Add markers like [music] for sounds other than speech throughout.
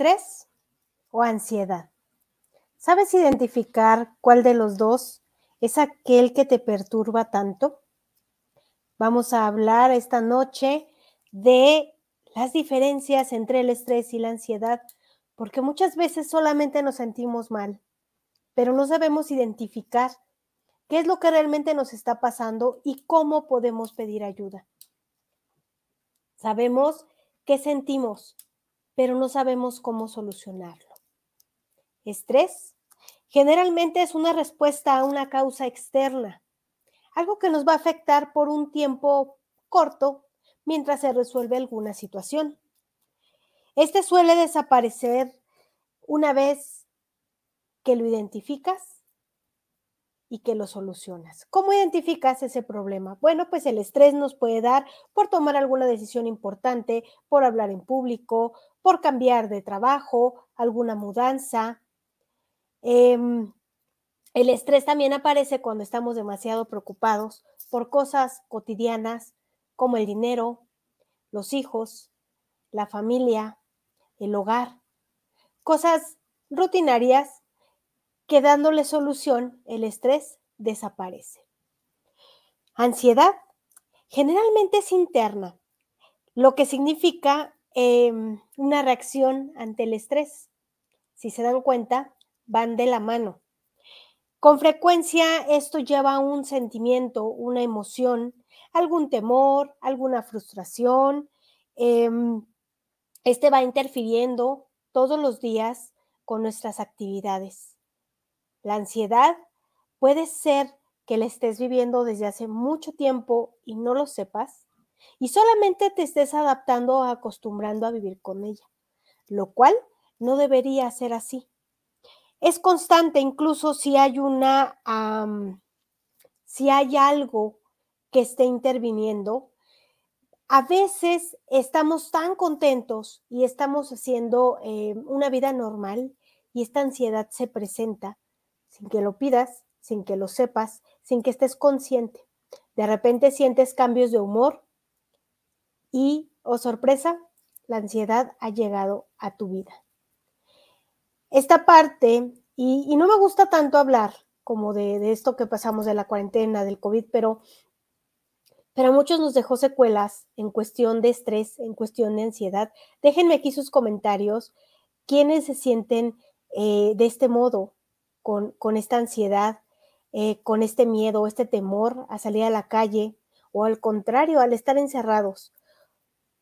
¿Estrés o ansiedad? ¿Sabes identificar cuál de los dos es aquel que te perturba tanto? Vamos a hablar esta noche de las diferencias entre el estrés y la ansiedad, porque muchas veces solamente nos sentimos mal, pero no sabemos identificar qué es lo que realmente nos está pasando y cómo podemos pedir ayuda. Sabemos qué sentimos, pero no sabemos cómo solucionarlo. Estrés generalmente es una respuesta a una causa externa, algo que nos va a afectar por un tiempo corto mientras se resuelve alguna situación. Este suele desaparecer una vez que lo identificas y que lo solucionas. ¿Cómo identificas ese problema? Bueno, pues el estrés nos puede dar por tomar alguna decisión importante, por hablar en público, por cambiar de trabajo, alguna mudanza. Em, el estrés también aparece cuando estamos demasiado preocupados por cosas cotidianas como el dinero, los hijos, la familia, el hogar, cosas rutinarias que dándole solución el estrés desaparece. Ansiedad generalmente es interna, lo que significa em, una reacción ante el estrés. Si se dan cuenta, van de la mano. Con frecuencia esto lleva un sentimiento, una emoción, algún temor, alguna frustración. Em, este va interfiriendo todos los días con nuestras actividades. La ansiedad puede ser que la estés viviendo desde hace mucho tiempo y no lo sepas, y solamente te estés adaptando o acostumbrando a vivir con ella, lo cual no debería ser así. Es constante incluso si hay una, si hay algo que esté interviniendo. A veces estamos tan contentos y estamos haciendo eh, una vida normal y esta ansiedad se presenta sin que lo pidas, sin que lo sepas, sin que estés consciente. De repente sientes cambios de humor y, oh sorpresa, la ansiedad ha llegado a tu vida. Esta parte, y, no me gusta tanto hablar como de, esto que pasamos de la cuarentena, del COVID, pero, pero a muchos nos dejó secuelas en cuestión de estrés, en cuestión de ansiedad. Déjenme aquí sus comentarios, quiénes se sienten eh, de este modo, con, esta ansiedad, eh, con este miedo, este temor a salir a la calle o al contrario, al estar encerrados.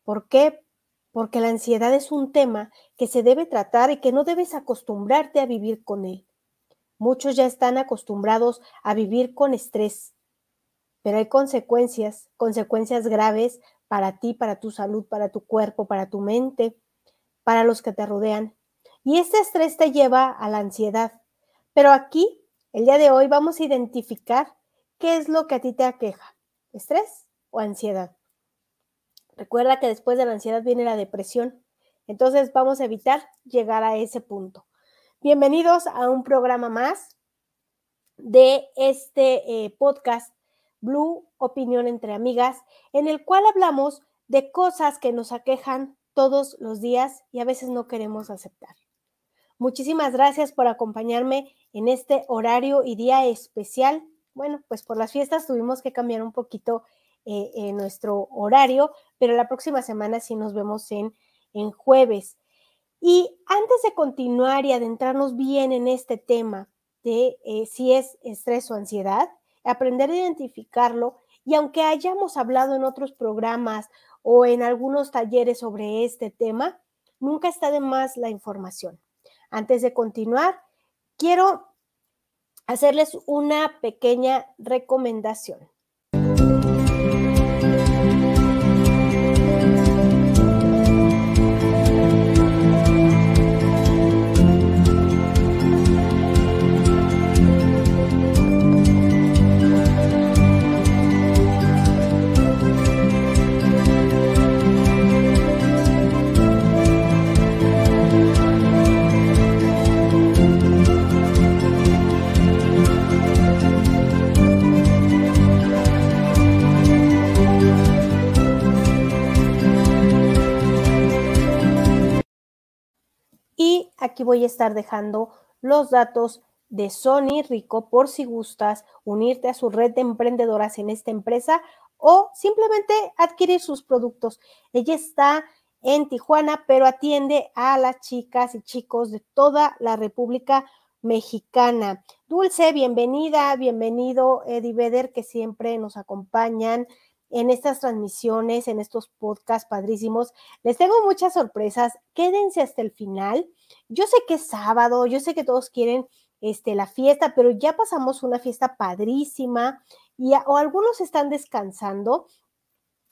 ¿Por qué? Porque la ansiedad es un tema que se debe tratar y que no debes acostumbrarte a vivir con él. Muchos ya están acostumbrados a vivir con estrés, pero hay consecuencias, consecuencias graves para ti, para tu salud, para tu cuerpo, para tu mente, para los que te rodean. Y este estrés te lleva a la ansiedad, pero aquí, el día de hoy, vamos a identificar qué es lo que a ti te aqueja, estrés o ansiedad. Recuerda que después de la ansiedad viene la depresión, entonces vamos a evitar llegar a ese punto. Bienvenidos a un programa más de este eh, podcast Blue Opinión entre Amigas, en el cual hablamos de cosas que nos aquejan todos los días y a veces no queremos aceptar. Muchísimas gracias por acompañarme en este horario y día especial. Bueno, pues por las fiestas tuvimos que cambiar un poquito eh, nuestro horario, pero la próxima semana sí nos vemos en, en jueves. Y antes de continuar y adentrarnos bien en este tema de eh, si es estrés o ansiedad, aprender a identificarlo y aunque hayamos hablado en otros programas o en algunos talleres sobre este tema, nunca está de más la información. Antes de continuar, quiero hacerles una pequeña recomendación. Aquí voy a estar dejando los datos de Sony Rico por si gustas unirte a su red de emprendedoras en esta empresa o simplemente adquirir sus productos. Ella está en Tijuana, pero atiende a las chicas y chicos de toda la República Mexicana. Dulce, bienvenida, bienvenido Eddie Vedder, que siempre nos acompañan en estas transmisiones, en estos podcasts padrísimos. Les tengo muchas sorpresas. Quédense hasta el final. Yo sé que es sábado, yo sé que todos quieren este, la fiesta, pero ya pasamos una fiesta padrísima y o algunos están descansando.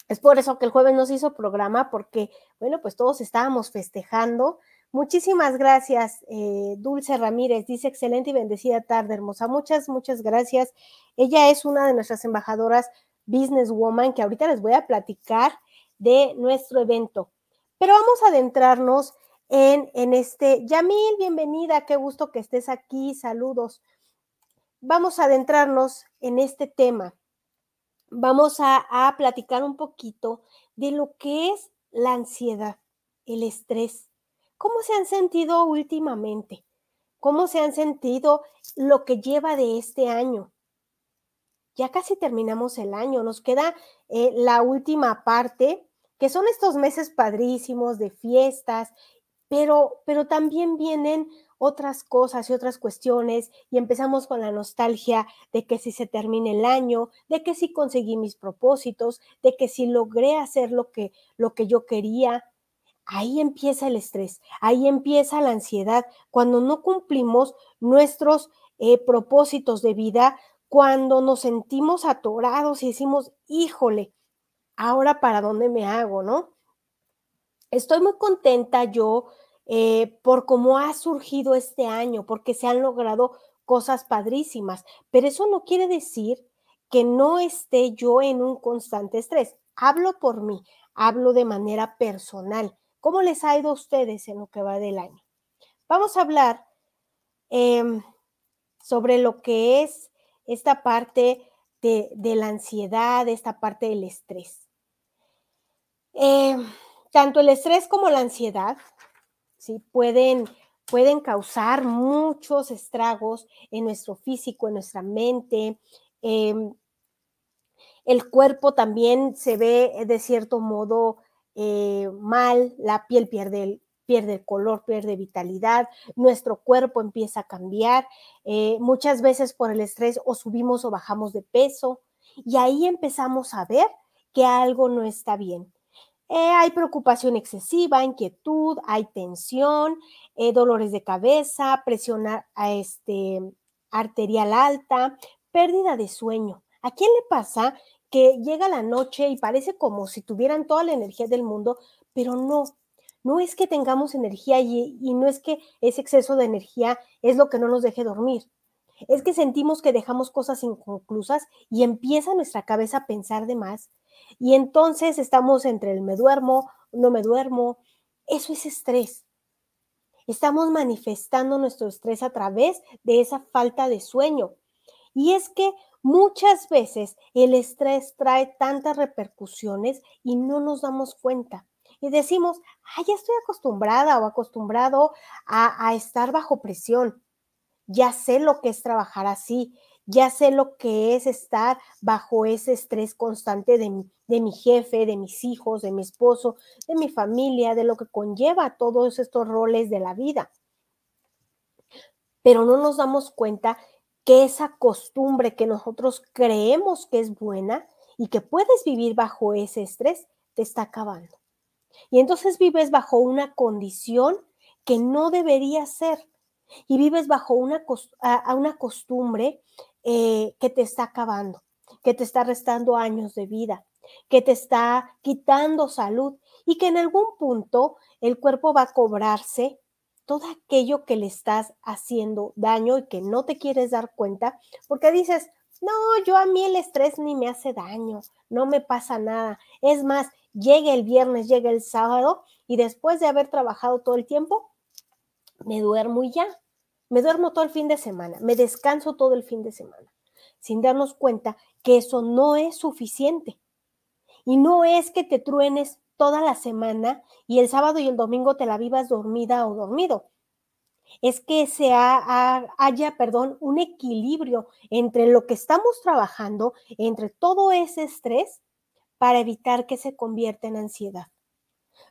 Es por eso que el jueves nos hizo programa, porque, bueno, pues todos estábamos festejando. Muchísimas gracias, eh, Dulce Ramírez. Dice excelente y bendecida tarde, hermosa. Muchas, muchas gracias. Ella es una de nuestras embajadoras Businesswoman, que ahorita les voy a platicar de nuestro evento. Pero vamos a adentrarnos en, en este. Yamil, bienvenida, qué gusto que estés aquí, saludos. Vamos a adentrarnos en este tema. Vamos a, a platicar un poquito de lo que es la ansiedad, el estrés. ¿Cómo se han sentido últimamente? ¿Cómo se han sentido lo que lleva de este año? ya casi terminamos el año, nos queda eh, la última parte, que son estos meses padrísimos de fiestas, pero, pero también vienen otras cosas y otras cuestiones y empezamos con la nostalgia de que si se termina el año, de que si conseguí mis propósitos, de que si logré hacer lo que, lo que yo quería. Ahí empieza el estrés, ahí empieza la ansiedad. Cuando no cumplimos nuestros eh, propósitos de vida, cuando nos sentimos atorados y decimos, híjole, ahora para dónde me hago, ¿no? Estoy muy contenta yo eh, por cómo ha surgido este año, porque se han logrado cosas padrísimas, pero eso no quiere decir que no esté yo en un constante estrés. Hablo por mí, hablo de manera personal. ¿Cómo les ha ido a ustedes en lo que va del año? Vamos a hablar em, sobre lo que es esta parte de, la ansiedad, esta parte del estrés. Eh, tanto el estrés como la ansiedad ¿sí? pueden, pueden causar muchos estragos en nuestro físico, en nuestra mente. Em, el cuerpo también se ve de cierto modo eh, mal, la piel pierde pierde color, pierde vitalidad, nuestro cuerpo empieza a cambiar, eh, muchas veces por el estrés o subimos o bajamos de peso y ahí empezamos a ver que algo no está bien. Eh, hay preocupación excesiva, inquietud, hay tensión, eh, dolores de cabeza, presión este, arterial alta, pérdida de sueño. ¿A quién le pasa que llega la noche y parece como si tuvieran toda la energía del mundo, pero no, no es que tengamos energía y, y, no es que ese exceso de energía es lo que no nos deje dormir. Es que sentimos que dejamos cosas inconclusas y empieza nuestra cabeza a pensar de más. Y entonces estamos entre el me duermo, no me duermo. Eso es estrés. Estamos manifestando nuestro estrés a través de esa falta de sueño. Y es que muchas veces el estrés trae tantas repercusiones y no nos damos cuenta y decimos, ay, ya estoy acostumbrada o acostumbrado a, estar bajo presión. Ya sé lo que es trabajar así, ya sé lo que es estar bajo ese estrés constante de mi, jefe, de mis hijos, de mi esposo, de mi familia, de lo que conlleva todos estos roles de la vida. Pero no nos damos cuenta que esa costumbre que nosotros creemos que es buena y que puedes vivir bajo ese estrés, te está acabando. Y entonces vives bajo una condición que no debería ser. Y vives bajo una costumbre eh, que te está acabando, que te está restando años de vida, que te está quitando salud y que en algún punto el cuerpo va a cobrarse todo aquello que le estás haciendo daño y que no te quieres dar cuenta, porque dices, no, yo a mí el estrés ni me hace daño, no me pasa nada. Es más, llegue el viernes, llegue el sábado y después de haber trabajado todo el tiempo, me duermo y ya. Me duermo todo el fin de semana, me descanso todo el fin de semana, sin darnos cuenta que eso no es suficiente. Y no es que te truenes toda la semana y el sábado y el domingo te la vivas dormida o dormido. es que se haya, perdón, un equilibrio entre lo que estamos trabajando, entre todo ese estrés, para evitar que se convierta en ansiedad,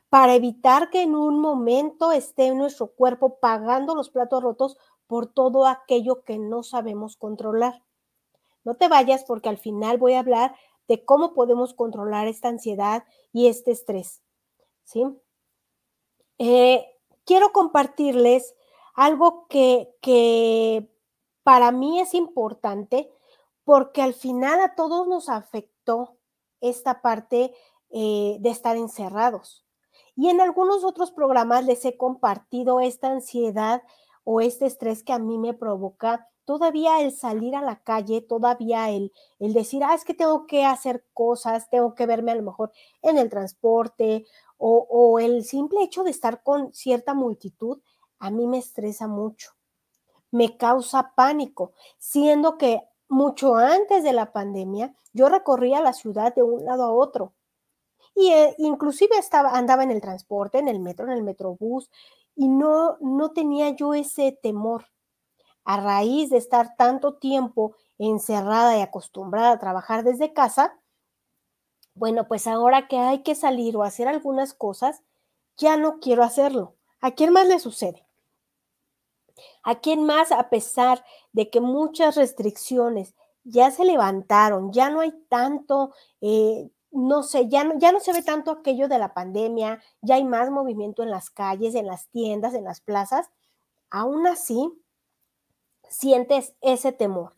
para evitar que en un momento esté nuestro cuerpo pagando los platos rotos por todo aquello que no sabemos controlar. No te vayas porque al final voy a hablar de cómo podemos controlar esta ansiedad y este estrés. ¿sí? Eh, quiero compartirles algo que, que para mí es importante porque al final a todos nos afectó esta parte eh, de estar encerrados. Y en algunos otros programas les he compartido esta ansiedad o este estrés que a mí me provoca todavía el salir a la calle, todavía el, el decir, ah, es que tengo que hacer cosas, tengo que verme a lo mejor en el transporte o, o el simple hecho de estar con cierta multitud, a mí me estresa mucho, me causa pánico, siendo que mucho antes de la pandemia yo recorría la ciudad de un lado a otro. Y eh, inclusive estaba, andaba en el transporte, en el metro, en el metrobús, y no, no tenía yo ese temor. A raíz de estar tanto tiempo encerrada y acostumbrada a trabajar desde casa, bueno, pues ahora que hay que salir o hacer algunas cosas, ya no quiero hacerlo. ¿A quién más le sucede? ¿A quién más, a pesar de que muchas restricciones ya se levantaron, ya no hay tanto, eh, no sé, ya no, ya no se ve tanto aquello de la pandemia, ya hay más movimiento en las calles, en las tiendas, en las plazas, aún así sientes ese temor,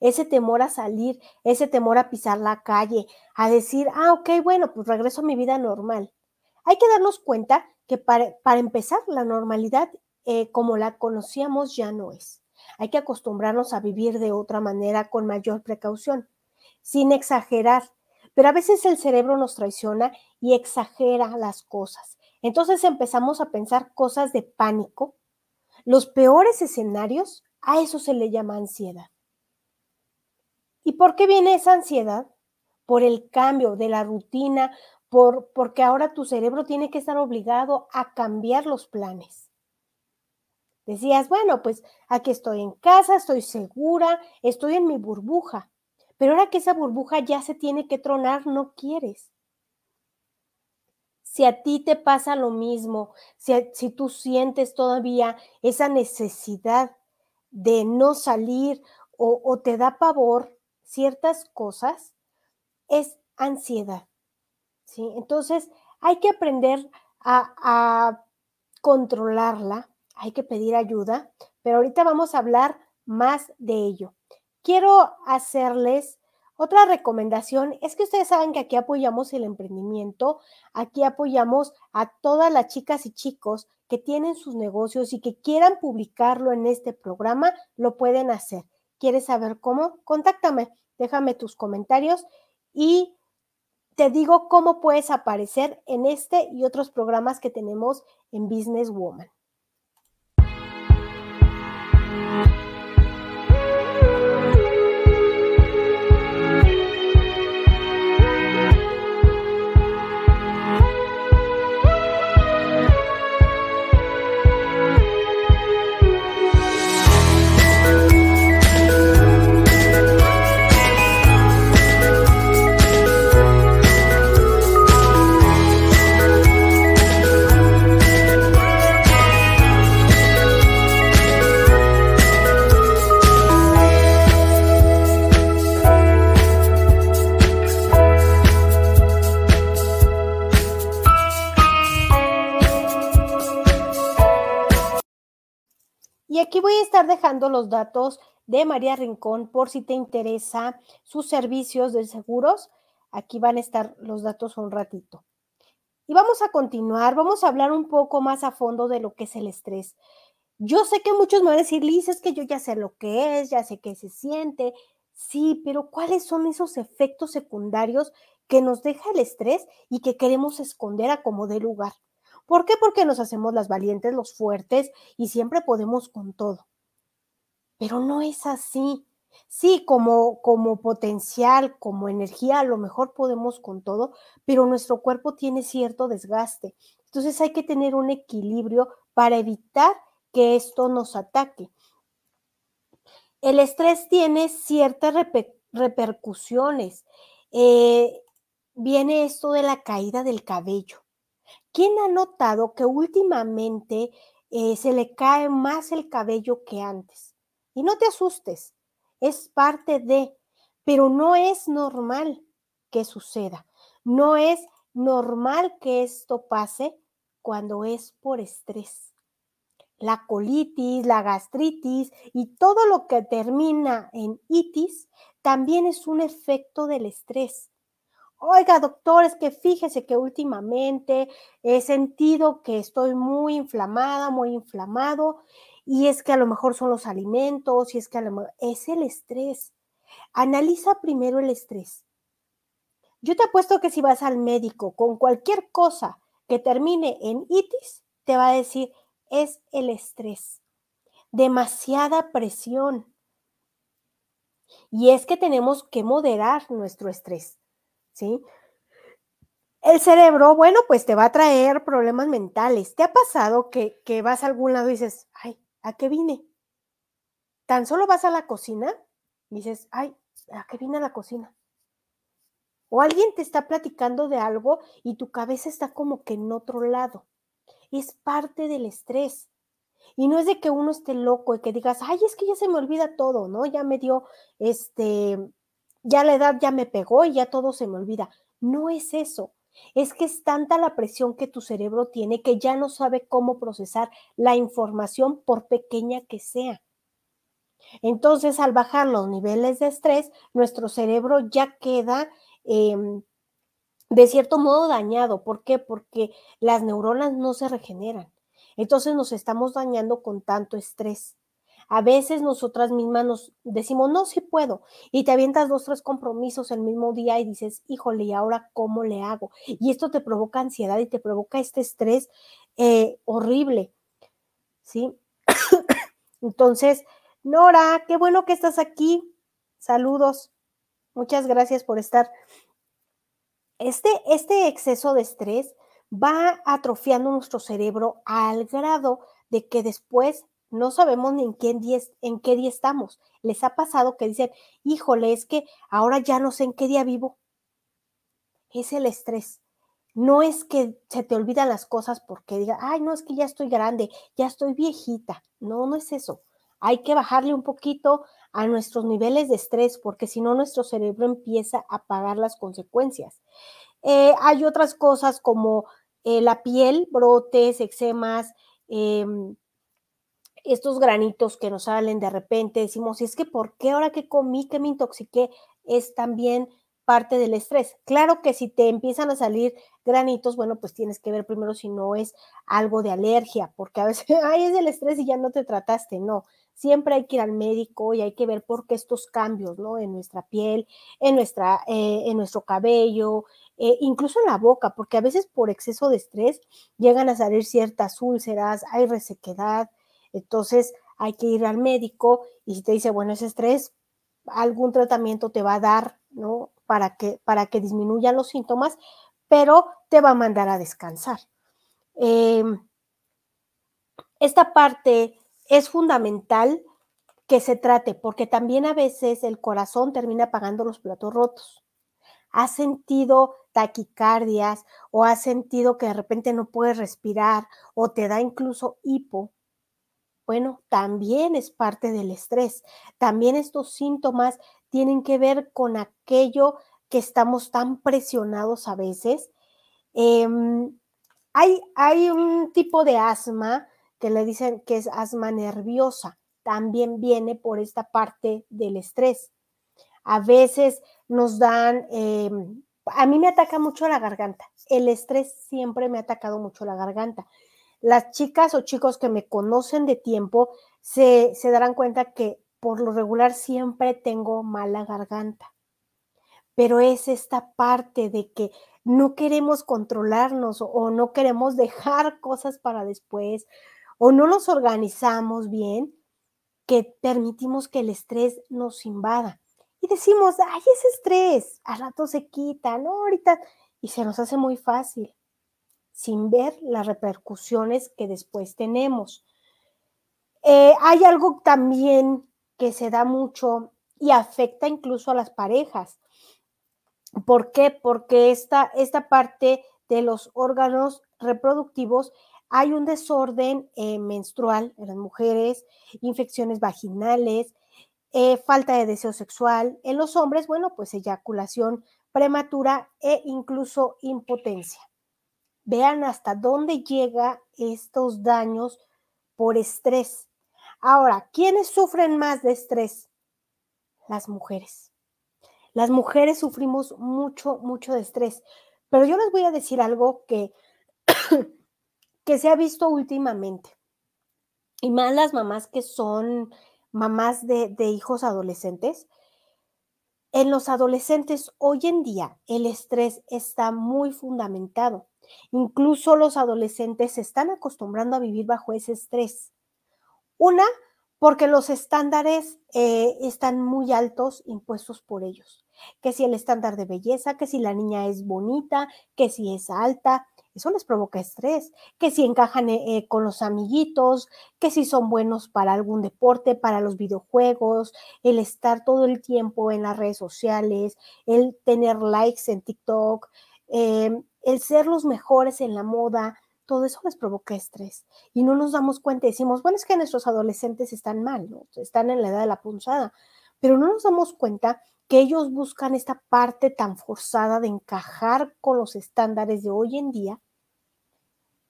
ese temor a salir, ese temor a pisar la calle, a decir, ah, ok, bueno, pues regreso a mi vida normal. Hay que darnos cuenta que para, para empezar, la normalidad eh, como la conocíamos ya no es. Hay que acostumbrarnos a vivir de otra manera con mayor precaución, sin exagerar. Pero a veces el cerebro nos traiciona y exagera las cosas. Entonces empezamos a pensar cosas de pánico. Los peores escenarios, a eso se le llama ansiedad. ¿Y por qué viene esa ansiedad? Por el cambio de la rutina, por, porque ahora tu cerebro tiene que estar obligado a cambiar los planes. Decías, bueno, pues aquí estoy en casa, estoy segura, estoy en mi burbuja. Pero ahora que esa burbuja ya se tiene que tronar, no quieres. Si a ti te pasa lo mismo, si, si tú sientes todavía esa necesidad de no salir o, te da pavor ciertas cosas, es ansiedad. ¿sí? Entonces, hay que aprender a, a controlarla, hay que pedir ayuda, pero ahorita vamos a hablar más de ello. Quiero hacerles otra recomendación, es que ustedes saben que aquí apoyamos el emprendimiento, aquí apoyamos a todas las chicas y chicos que tienen sus negocios y que quieran publicarlo en este programa, lo pueden hacer. ¿Quieres saber cómo? Contáctame, déjame tus comentarios y te digo cómo puedes aparecer en este y otros programas que tenemos en Business Woman. Estar dejando los datos de María Rincón por si te interesa sus servicios de seguros. Aquí van a estar los datos un ratito. Y vamos a continuar, vamos a hablar un poco más a fondo de lo que es el estrés. Yo sé que muchos me van a decir, Liz, es que yo ya sé lo que es, ya sé qué se siente. Sí, pero ¿cuáles son esos efectos secundarios que nos deja el estrés y que queremos esconder a como de lugar? ¿Por qué? Porque nos hacemos las valientes, los fuertes y siempre podemos con todo. Pero no es así. Sí, como, como potencial, como energía, a lo mejor podemos con todo, pero nuestro cuerpo tiene cierto desgaste. Entonces hay que tener un equilibrio para evitar que esto nos ataque. El estrés tiene ciertas repercusiones. Eh, viene esto de la caída del cabello. ¿Quién ha notado que últimamente eh, se le cae más el cabello que antes? Y no te asustes, es parte de, pero no es normal que suceda. No es normal que esto pase cuando es por estrés. La colitis, la gastritis y todo lo que termina en itis también es un efecto del estrés. Oiga, doctor, es que fíjese que últimamente he sentido que estoy muy inflamada, muy inflamado, y es que a lo mejor son los alimentos, y es que a lo mejor es el estrés. Analiza primero el estrés. Yo te apuesto que si vas al médico con cualquier cosa que termine en itis, te va a decir, es el estrés. Demasiada presión. Y es que tenemos que moderar nuestro estrés. ¿sí? El cerebro, bueno, pues te va a traer problemas mentales. ¿Te ha pasado que, que vas a algún lado y dices, ay, ¿a qué vine? Tan solo vas a la cocina y dices, ay, ¿a qué vine a la cocina? O alguien te está platicando de algo y tu cabeza está como que en otro lado. Es parte del estrés. Y no es de que uno esté loco y que digas, ay, es que ya se me olvida todo, ¿no? Ya me dio este ya la edad ya me pegó y ya todo se me olvida. No es eso. Es que es tanta la presión que tu cerebro tiene que ya no sabe cómo procesar la información por pequeña que sea. Entonces, al bajar los niveles de estrés, nuestro cerebro ya queda em, de cierto modo dañado. ¿Por qué? Porque las neuronas no se regeneran. Entonces nos estamos dañando con tanto estrés. A veces nosotras mismas nos decimos, no, sí puedo, y te avientas dos, tres compromisos el mismo día y dices, híjole, ¿y ahora cómo le hago? Y esto te provoca ansiedad y te provoca este estrés eh, horrible, ¿sí? [coughs] Entonces, Nora, qué bueno que estás aquí. Saludos. Muchas gracias por estar. Este, este exceso de estrés va atrofiando nuestro cerebro al grado de que después no sabemos ni en qué, día, en qué día estamos. Les ha pasado que dicen, híjole, es que ahora ya no sé en qué día vivo. Es el estrés. No es que se te olvidan las cosas porque diga, ay, no, es que ya estoy grande, ya estoy viejita. No, no es eso. Hay que bajarle un poquito a nuestros niveles de estrés porque si no nuestro cerebro empieza a pagar las consecuencias. Eh, hay otras cosas como eh, la piel, brotes, eczemas, em, estos granitos que nos salen de repente, decimos, es que ¿por qué ahora que comí, que me intoxiqué? Es también parte del estrés. Claro que si te empiezan a salir granitos, bueno, pues tienes que ver primero si no es algo de alergia, porque a veces, [laughs] ay, es del estrés y ya no te trataste, no. Siempre hay que ir al médico y hay que ver por qué estos cambios, ¿no? En nuestra piel, en, nuestra, eh, en nuestro cabello, eh, incluso en la boca, porque a veces por exceso de estrés llegan a salir ciertas úlceras, hay resequedad, entonces hay que ir al médico y si te dice, bueno, ese estrés, algún tratamiento te va a dar, ¿no? Para que, para que disminuyan los síntomas, pero te va a mandar a descansar. Em, esta parte es fundamental que se trate, porque también a veces el corazón termina pagando los platos rotos. ¿Has sentido taquicardias o has sentido que de repente no puedes respirar o te da incluso hipo? Bueno, también es parte del estrés. También estos síntomas tienen que ver con aquello que estamos tan presionados a veces. Em, hay, hay un tipo de asma que le dicen que es asma nerviosa. También viene por esta parte del estrés. A veces nos dan, em, a mí me ataca mucho la garganta. El estrés siempre me ha atacado mucho la garganta las chicas o chicos que me conocen de tiempo se, darán cuenta que por lo regular siempre tengo mala garganta. Pero es esta parte de que no queremos controlarnos o, no queremos dejar cosas para después o no nos organizamos bien que permitimos que el estrés nos invada. Y decimos, ay, ese estrés, al rato se quita, ¿no? Ahorita, y se nos hace muy fácil sin ver las repercusiones que después tenemos. Eh, hay algo también que se da mucho y afecta incluso a las parejas. ¿Por qué? Porque esta, esta parte de los órganos reproductivos hay un desorden eh, menstrual en las mujeres, infecciones vaginales, eh, falta de deseo sexual. En los hombres, bueno, pues eyaculación prematura e incluso impotencia. Vean hasta dónde llega estos daños por estrés. Ahora, ¿quiénes sufren más de estrés? Las mujeres. Las mujeres sufrimos mucho, mucho de estrés. Pero yo les voy a decir algo que, [coughs] que se ha visto últimamente. Y más las mamás que son mamás de, de hijos adolescentes. En los adolescentes hoy en día el estrés está muy fundamentado. Incluso los adolescentes se están acostumbrando a vivir bajo ese estrés. Una, porque los estándares eh, están muy altos impuestos por ellos. Que si el estándar de belleza, que si la niña es bonita, que si es alta, eso les provoca estrés, que si encajan eh, eh, con los amiguitos, que si son buenos para algún deporte, para los videojuegos, el estar todo el tiempo en las redes sociales, el tener likes en TikTok, em, el ser los mejores en la moda, todo eso les provoca estrés y no nos damos cuenta. Decimos, bueno, es que nuestros adolescentes están mal, ¿no? Están en la edad de la punzada, pero no nos damos cuenta que ellos buscan esta parte tan forzada de encajar con los estándares de hoy en día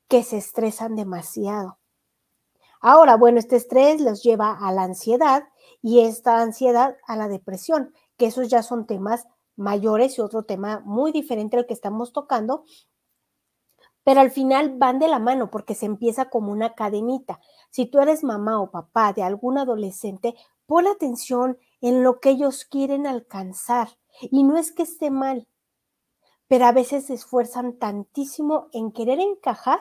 que se estresan demasiado. Ahora, bueno, este estrés los lleva a la ansiedad y esta ansiedad a la depresión, que esos ya son temas mayores y otro tema muy diferente al que estamos tocando, pero al final van de la mano porque se empieza como una cadenita. Si tú eres mamá o papá de algún adolescente, pon atención en lo que ellos quieren alcanzar. Y no es que esté mal, pero a veces se esfuerzan tantísimo en querer encajar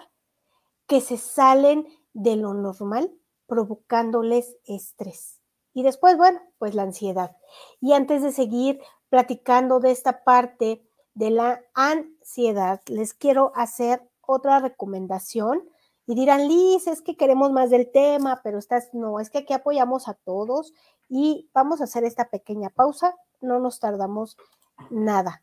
que se salen de lo normal, provocándoles estrés. Y después, bueno, pues la ansiedad. Y antes de seguir platicando de esta parte de la ansiedad, les quiero hacer otra recomendación y dirán, Liz, es que queremos más del tema, pero estás, no, es que aquí apoyamos a todos y vamos a hacer esta pequeña pausa, no nos tardamos nada.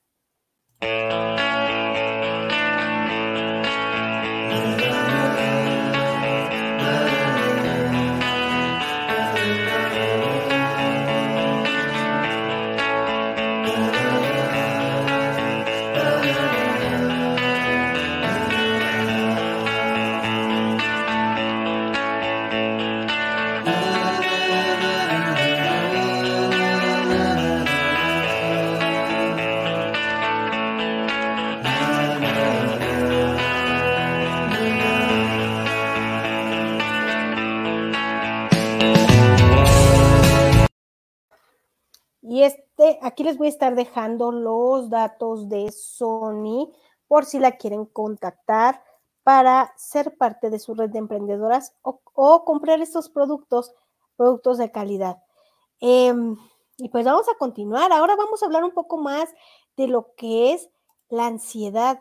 Aquí les voy a estar dejando los datos de Sony por si la quieren contactar para ser parte de su red de emprendedoras o, comprar estos productos, productos de calidad. Em, y pues vamos a continuar. Ahora vamos a hablar un poco más de lo que es la ansiedad.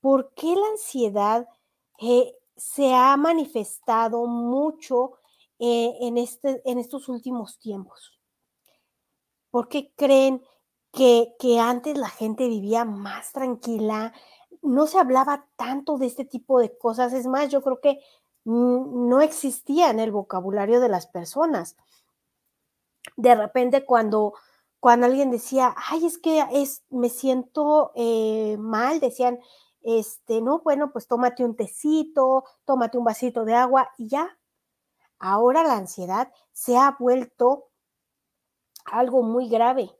¿Por qué la ansiedad eh, se ha manifestado mucho eh, en, este, en estos últimos tiempos? ¿Por qué creen que, antes la gente vivía más tranquila? No se hablaba tanto de este tipo de cosas. Es más, yo creo que no existía en el vocabulario de las personas. De repente cuando, cuando alguien decía, ay, es que es, me siento eh, mal, decían, este, no, bueno, pues tómate un tecito, tómate un vasito de agua y ya. Ahora la ansiedad se ha vuelto algo muy grave.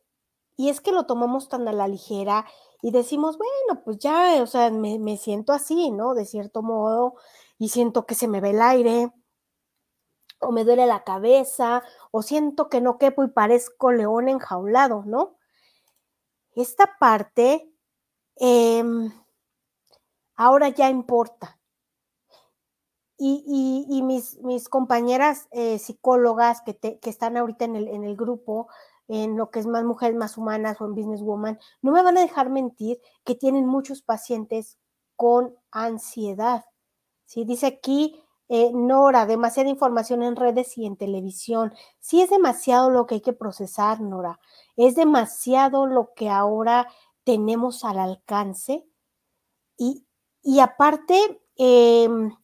Y es que lo tomamos tan a la ligera y decimos, bueno, pues ya, o sea, me, siento así, ¿no? De cierto modo, y siento que se me ve el aire, o me duele la cabeza, o siento que no quepo y parezco león enjaulado, ¿no? Esta parte em, ahora ya importa. Y, mis, compañeras eh, psicólogas que, están ahorita en el, grupo, en lo que es más mujeres más humanas o en businesswoman, no me van a dejar mentir que tienen muchos pacientes con ansiedad. ¿sí? Dice aquí eh, Nora, demasiada información en redes y en televisión. Sí es demasiado lo que hay que procesar, Nora. Es demasiado lo que ahora tenemos al alcance. Y, y aparte, em,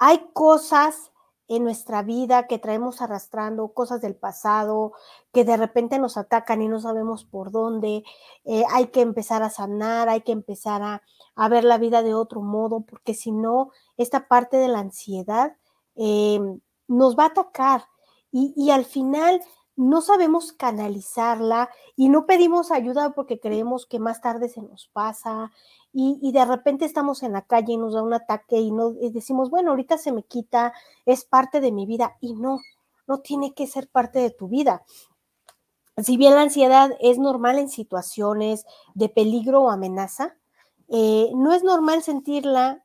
hay cosas en nuestra vida que traemos arrastrando, cosas del pasado, que de repente nos atacan y no sabemos por dónde. Eh, hay que empezar a sanar, hay que empezar a, ver la vida de otro modo, porque si no, esta parte de la ansiedad em, nos va a atacar y, y al final no sabemos canalizarla y no pedimos ayuda porque creemos que más tarde se nos pasa y, de repente estamos en la calle y nos da un ataque y, no, decimos, bueno, ahorita se me quita, es parte de mi vida y no, no tiene que ser parte de tu vida. Si bien la ansiedad es normal en situaciones de peligro o amenaza, eh, no es normal sentirla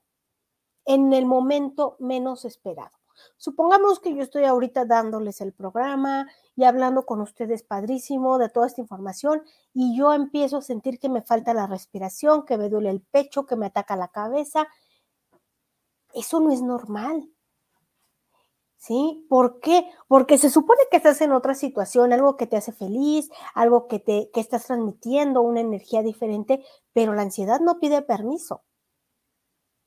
en el momento menos esperado. Supongamos que yo estoy ahorita dándoles el programa y hablando con ustedes padrísimo de toda esta información y yo empiezo a sentir que me falta la respiración, que me duele el pecho, que me ataca la cabeza. Eso no es normal. ¿Sí? ¿Por qué? Porque se supone que estás en otra situación, algo que te hace feliz, algo que te que estás transmitiendo, una energía diferente, pero la ansiedad no pide permiso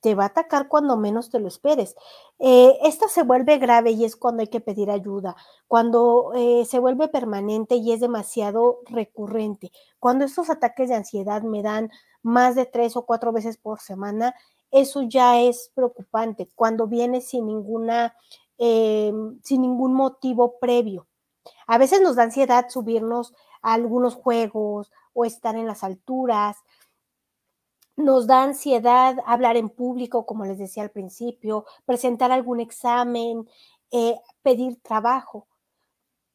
te va a atacar cuando menos te lo esperes. Eh, esta se vuelve grave y es cuando hay que pedir ayuda, cuando eh, se vuelve permanente y es demasiado recurrente, cuando estos ataques de ansiedad me dan más de tres o cuatro veces por semana, eso ya es preocupante, cuando viene sin ninguna, eh, sin ningún motivo previo. A veces nos da ansiedad subirnos a algunos juegos o estar en las alturas, nos da ansiedad hablar en público, como les decía al principio, presentar algún examen, eh, pedir trabajo.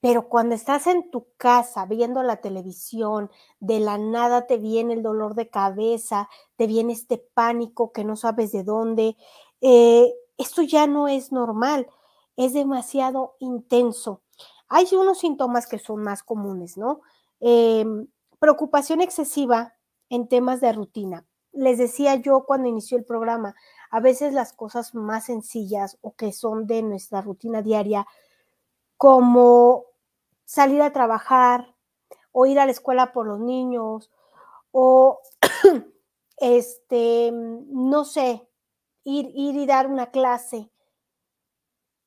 Pero cuando estás en tu casa viendo la televisión, de la nada te viene el dolor de cabeza, te viene este pánico que no sabes de dónde, eh, esto ya no es normal, es demasiado intenso. Hay unos síntomas que son más comunes, ¿no? Em, preocupación excesiva en temas de rutina les decía yo cuando inició el programa, a veces las cosas más sencillas o que son de nuestra rutina diaria, como salir a trabajar o ir a la escuela por los niños o [coughs] este, no sé, ir, ir y dar una clase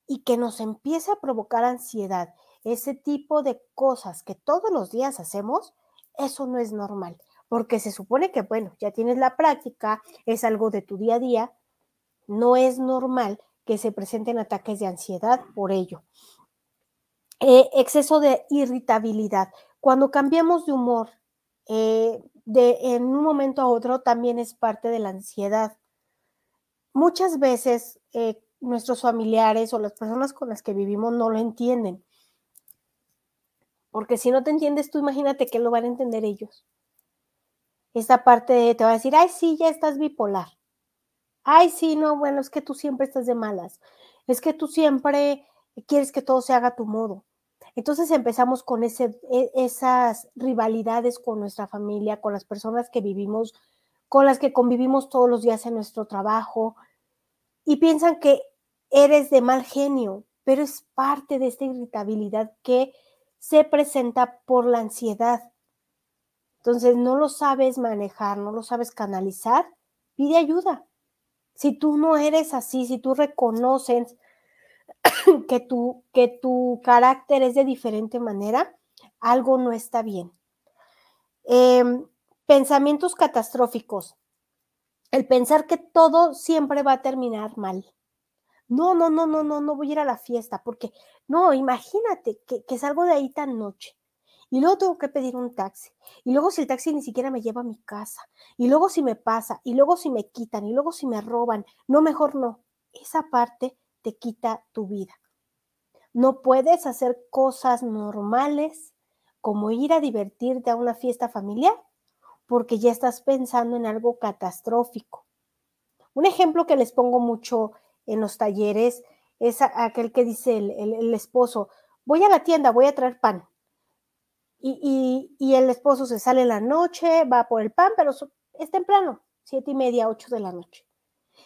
y que nos empiece a provocar ansiedad, ese tipo de cosas que todos los días hacemos, eso no es normal porque se supone que, bueno, ya tienes la práctica, es algo de tu día a día, no es normal que se presenten ataques de ansiedad por ello. Eh, exceso de irritabilidad. Cuando cambiamos de humor eh, de en un momento a otro también es parte de la ansiedad. Muchas veces eh, nuestros familiares o las personas con las que vivimos no lo entienden. Porque si no te entiendes tú, imagínate que lo van a entender ellos esta parte de, te va a decir, ay, sí, ya estás bipolar. Ay, sí, no, bueno, es que tú siempre estás de malas. Es que tú siempre quieres que todo se haga a tu modo. Entonces empezamos con ese, e, esas rivalidades con nuestra familia, con las personas que vivimos, con las que convivimos todos los días en nuestro trabajo, y piensan que eres de mal genio, pero es parte de esta irritabilidad que se presenta por la ansiedad. Entonces, no lo sabes manejar, no lo sabes canalizar, pide ayuda. Si tú no eres así, si tú reconoces [coughs] que tu, que tu carácter es de diferente manera, algo no está bien. Em, pensamientos catastróficos. El pensar que todo siempre va a terminar mal. No, no, no, no, no, no voy a ir a la fiesta porque, no, imagínate que, que salgo de ahí tan noche y luego tengo que pedir un taxi, y luego si el taxi ni siquiera me lleva a mi casa, y luego si me pasa, y luego si me quitan, y luego si me roban, no, mejor no. Esa parte te quita tu vida. No puedes hacer cosas normales como ir a divertirte a una fiesta familiar porque ya estás pensando en algo catastrófico. Un ejemplo que les pongo mucho en los talleres es aquel que dice el, el esposo, voy a la tienda, voy a traer pan y, el esposo se sale en la noche, va por el pan, pero es temprano, siete y media, ocho de la noche.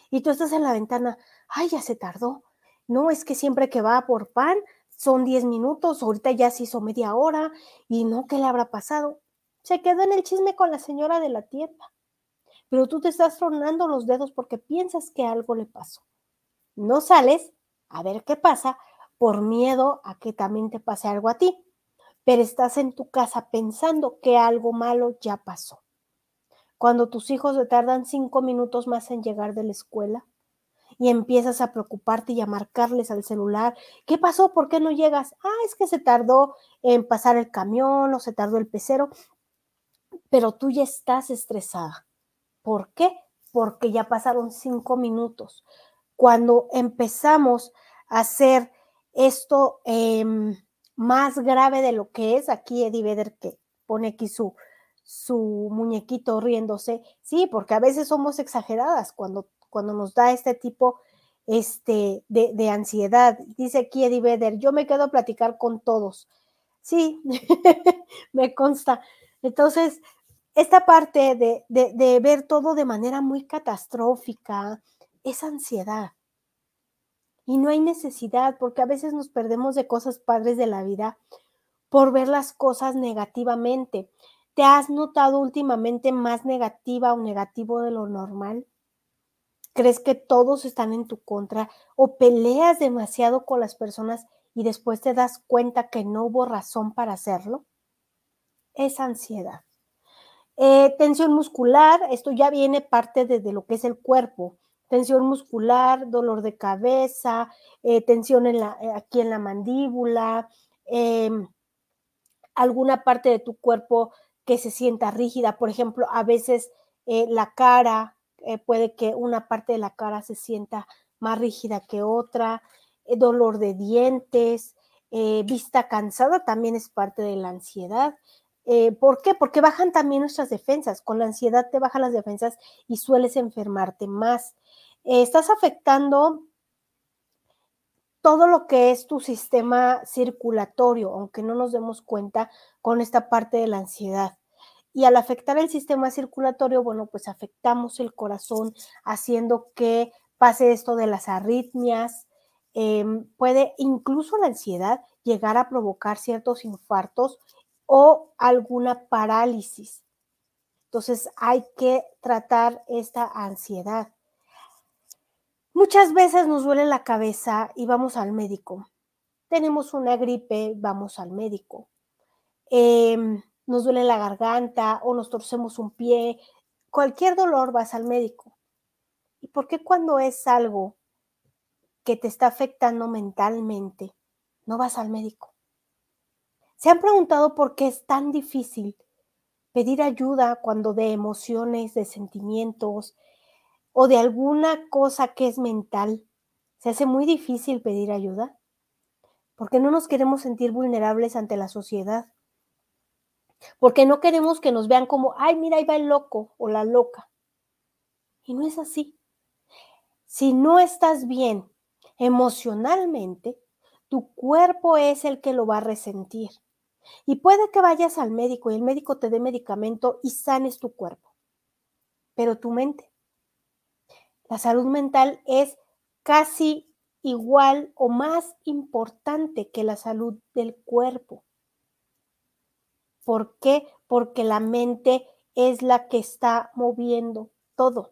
Y tú estás en la ventana, ay, ya se tardó, no es que siempre que va por pan son 10 minutos, ahorita ya se hizo media hora y no, ¿qué le habrá pasado? Se quedó en el chisme con la señora de la tienda. Pero tú te estás tronando los dedos porque piensas que algo le pasó. No sales a ver qué pasa por miedo a que también te pase algo a ti, pero estás en tu casa pensando que algo malo ya pasó. Cuando tus hijos se tardan cinco minutos más en llegar de la escuela, y empiezas a preocuparte y a marcarles al celular, ¿qué pasó? ¿Por qué no llegas? Ah, es que se tardó en pasar el camión o se tardó el pecero, pero tú ya estás estresada. ¿Por qué? Porque ya pasaron cinco minutos. Cuando empezamos a hacer esto em, más grave de lo que es, aquí Eddie Vedder que pone aquí su, su muñequito riéndose, sí, porque a veces somos exageradas cuando cuando nos da este tipo este, de, ansiedad. Dice aquí Eddie Vedder, yo me quedo a platicar con todos. Sí, [laughs] me consta. Entonces, esta parte de, de, ver todo de manera muy catastrófica es ansiedad. Y no hay necesidad, porque a veces nos perdemos de cosas padres de la vida por ver las cosas negativamente. ¿Te has notado últimamente más negativa o negativo de lo normal? crees que todos están en tu contra o peleas demasiado con las personas y después te das cuenta que no hubo razón para hacerlo, es ansiedad. Eh, tensión muscular, esto ya viene parte de, lo que es el cuerpo. Tensión muscular, dolor de cabeza, eh, tensión en la, eh, aquí en la mandíbula, em, alguna parte de tu cuerpo que se sienta rígida. Por ejemplo, a veces la cara, eh, puede que una parte de la cara se sienta más rígida que otra, eh, dolor de dientes, eh, vista cansada también es parte de la ansiedad. ¿Por qué? Porque bajan también nuestras defensas. Con la ansiedad te bajan las defensas y sueles enfermarte más. Estás afectando todo lo que es tu sistema circulatorio, aunque no nos demos cuenta con esta parte de la ansiedad. Y al afectar el sistema circulatorio, bueno, pues afectamos el corazón, haciendo que pase esto de las arritmias. Em, puede incluso la ansiedad llegar a provocar ciertos infartos o alguna parálisis. Entonces hay que tratar esta ansiedad. Muchas veces nos duele la cabeza y vamos al médico. Tenemos una gripe, vamos al médico. Eh, nos duele la garganta o nos torcemos un pie, cualquier dolor vas al médico. ¿Y por qué cuando es algo que te está afectando mentalmente, no vas al médico? ¿Se han preguntado por qué es tan difícil pedir ayuda cuando de emociones, de sentimientos o de alguna cosa que es mental se hace muy difícil pedir ayuda? Porque no nos queremos sentir vulnerables ante la sociedad porque no queremos que nos vean como, ay, mira, ahí va el loco o la loca. Y no es así. Si no estás bien emocionalmente, tu cuerpo es el que lo va a resentir. Y puede que vayas al médico y el médico te dé medicamento y sanes tu cuerpo, pero tu mente. La salud mental es casi igual o más importante que la salud del cuerpo. ¿Por qué? Porque la mente es la que está moviendo todo.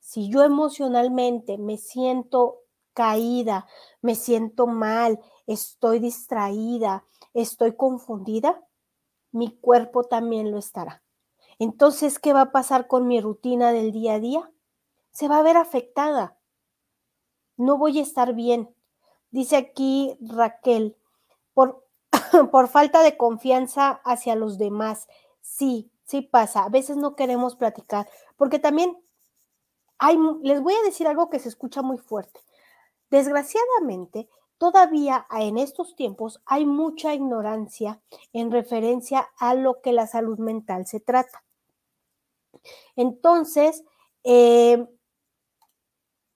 Si yo emocionalmente me siento caída, me siento mal, estoy distraída, estoy confundida, mi cuerpo también lo estará. Entonces, ¿qué va a pasar con mi rutina del día a día? Se va a ver afectada. No voy a estar bien. Dice aquí Raquel, por [coughs] por falta de confianza hacia los demás. Sí, sí pasa. A veces no queremos platicar, porque también hay, les voy a decir algo que se escucha muy fuerte. Desgraciadamente, todavía en estos tiempos hay mucha ignorancia en referencia a lo que la salud mental se trata. Entonces, eh,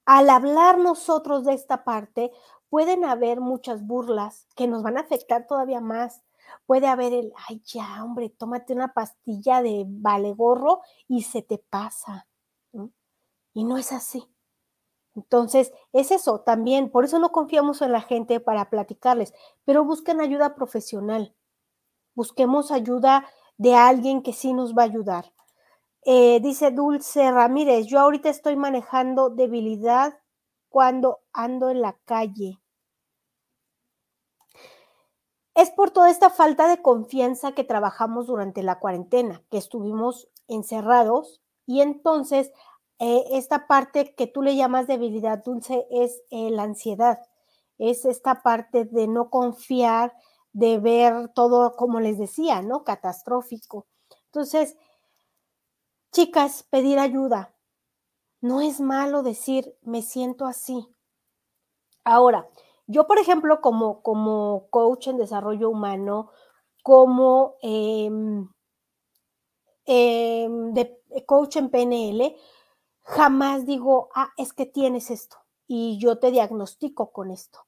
al hablar nosotros de esta parte, pueden haber muchas burlas que nos van a afectar todavía más. Puede haber el, ay, ya, hombre, tómate una pastilla de vale gorro y se te pasa. Y no es así. Entonces, es eso también, por eso no confiamos en la gente para platicarles, pero busquen ayuda profesional, busquemos ayuda de alguien que sí nos va a ayudar. Eh, dice Dulce Ramírez, yo ahorita estoy manejando debilidad cuando ando en la calle. Es por toda esta falta de confianza que trabajamos durante la cuarentena, que estuvimos encerrados y entonces eh, esta parte que tú le llamas debilidad dulce es eh, la ansiedad, es esta parte de no confiar, de ver todo, como les decía, ¿no? Catastrófico. Entonces, chicas, pedir ayuda. No es malo decir, me siento así. Ahora, yo, por ejemplo, como, como coach en desarrollo humano, como em, em, coach en PNL, jamás digo, ah, es que tienes esto y yo te diagnostico con esto,